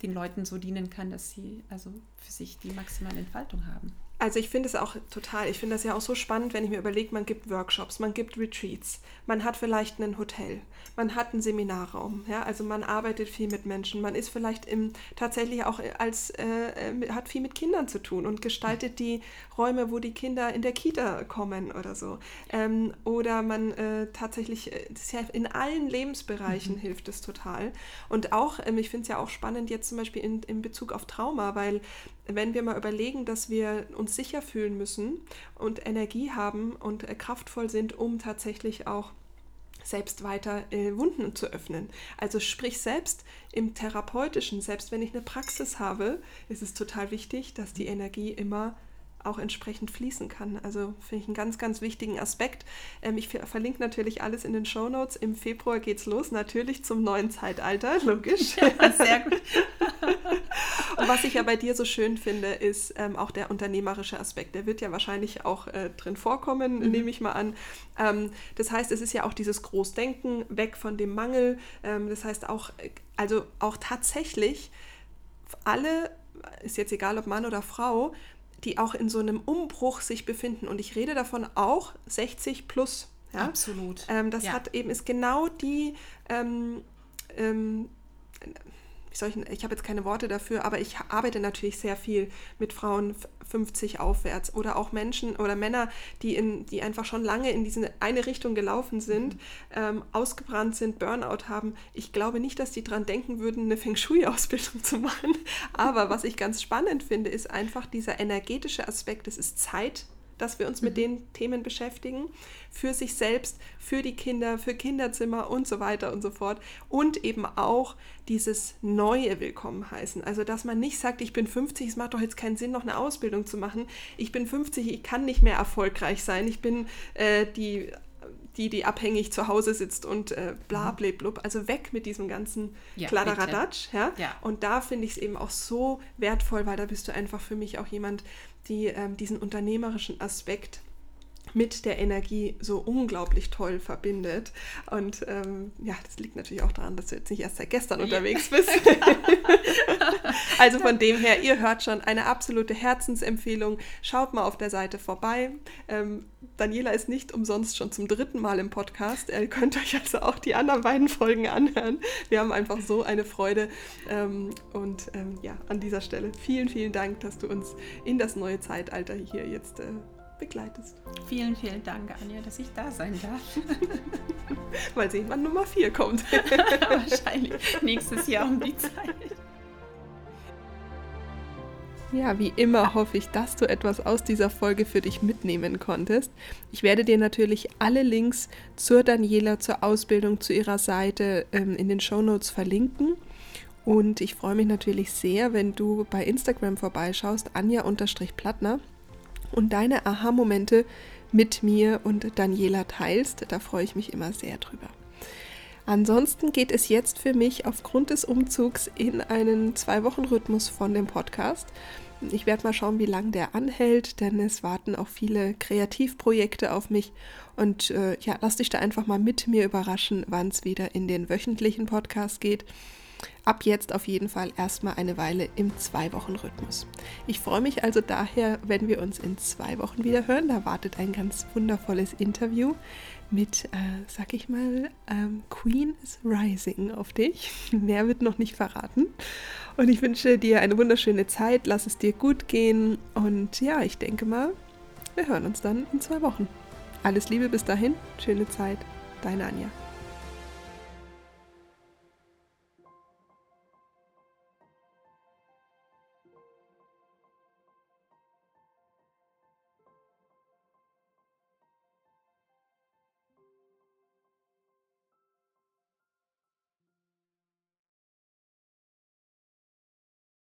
den Leuten so dienen kann, dass sie also für sich die maximale Entfaltung haben. Also ich finde es auch total, ich finde das ja auch so spannend, wenn ich mir überlege, man gibt Workshops, man gibt Retreats, man hat vielleicht ein Hotel, man hat einen Seminarraum, ja, also man arbeitet viel mit Menschen, man ist vielleicht im, tatsächlich auch als, äh, äh hat viel mit Kindern zu tun und gestaltet die Räume, wo die Kinder in der Kita kommen oder so. Ähm, oder man äh, tatsächlich, äh, ja in allen Lebensbereichen mhm. hilft es total. Und auch, ähm, ich finde es ja auch spannend jetzt zum Beispiel in, in Bezug auf Trauma, weil wenn wir mal überlegen, dass wir uns sicher fühlen müssen und Energie haben und äh, kraftvoll sind, um tatsächlich auch selbst weiter äh, Wunden zu öffnen. Also sprich selbst im therapeutischen, selbst wenn ich eine Praxis habe, ist es total wichtig, dass die Energie immer auch entsprechend fließen kann. Also finde ich einen ganz, ganz wichtigen Aspekt. Ähm, ich verlinke natürlich alles in den Show Notes. Im Februar geht es los, natürlich zum neuen Zeitalter, logisch. (laughs) Ja, sehr gut. (laughs) Was ich ja bei dir so schön finde, ist ähm, auch der unternehmerische Aspekt. Der wird ja wahrscheinlich auch äh, drin vorkommen, mhm. nehme ich mal an. Ähm, das heißt, es ist ja auch dieses Großdenken, weg von dem Mangel. Ähm, das heißt auch, äh, also auch tatsächlich alle, ist jetzt egal ob Mann oder Frau, die auch in so einem Umbruch sich befinden. Und ich rede davon auch 60 plus. Ja? Absolut. Ähm, das ja. hat eben ist genau die ähm, ähm, wie soll ich, ich habe jetzt keine Worte dafür, aber ich arbeite natürlich sehr viel mit Frauen 50 aufwärts oder auch Menschen oder Männer, die, in, die einfach schon lange in diese eine Richtung gelaufen sind, mhm. ähm, ausgebrannt sind, Burnout haben. Ich glaube nicht, dass die dran denken würden, eine Feng Shui-Ausbildung (laughs) zu machen. Aber was ich ganz spannend finde, ist einfach dieser energetische Aspekt. Es ist Zeit dass wir uns mit mhm. den Themen beschäftigen, für sich selbst, für die Kinder, für Kinderzimmer und so weiter und so fort. Und eben auch dieses neue Willkommen heißen. Also, dass man nicht sagt, ich bin 50, es macht doch jetzt keinen Sinn, noch eine Ausbildung zu machen. Ich bin 50, ich kann nicht mehr erfolgreich sein. Ich bin äh, die die, die abhängig zu Hause sitzt und äh, bla bla blub. Also weg mit diesem ganzen ja, Kladderadatsch. Ja? ja? Und da finde ich es eben auch so wertvoll, weil da bist du einfach für mich auch jemand, die ähm, diesen unternehmerischen Aspekt mit der Energie so unglaublich toll verbindet. Und ähm, ja, das liegt natürlich auch daran, dass du jetzt nicht erst seit gestern unterwegs bist. (laughs) also von dem her, ihr hört schon, eine absolute Herzensempfehlung. Schaut mal auf der Seite vorbei. Ähm, Daniela ist nicht umsonst schon zum dritten Mal im Podcast. Ihr könnt euch also auch die anderen beiden Folgen anhören. Wir haben einfach so eine Freude. Ähm, und ähm, ja, an dieser Stelle vielen, vielen Dank, dass du uns in das neue Zeitalter hier jetzt äh, begleitest. Vielen, vielen Dank, Anja, dass ich da sein darf. (laughs) Mal sehen, wann Nummer 4 kommt. (laughs) Wahrscheinlich nächstes Jahr um die Zeit. Ja, wie immer hoffe ich, dass du etwas aus dieser Folge für dich mitnehmen konntest. Ich werde dir natürlich alle Links zur Daniela, zur Ausbildung, zu ihrer Seite ähm, in den Show Notes verlinken. Und ich freue mich natürlich sehr, wenn du bei Instagram vorbeischaust, anja-plattner und deine Aha-Momente mit mir und Daniela teilst. Da freue ich mich immer sehr drüber. Ansonsten geht es jetzt für mich aufgrund des Umzugs in einen Zwei-Wochen-Rhythmus von dem Podcast. Ich werde mal schauen, wie lange der anhält, denn es warten auch viele Kreativprojekte auf mich. Und äh, ja, lass dich da einfach mal mit mir überraschen, wann es wieder in den wöchentlichen Podcast geht ab jetzt auf jeden Fall erstmal eine Weile im Zwei-Wochen-Rhythmus. Ich freue mich also daher, wenn wir uns in zwei Wochen wieder hören. Da wartet ein ganz wundervolles Interview mit, äh, sag ich mal, ähm, Queen is Rising auf dich. (laughs) Mehr wird noch nicht verraten. Und ich wünsche dir eine wunderschöne Zeit. Lass es dir gut gehen. Und ja, ich denke mal, wir hören uns dann in zwei Wochen. Alles Liebe bis dahin. Schöne Zeit. Deine Anja.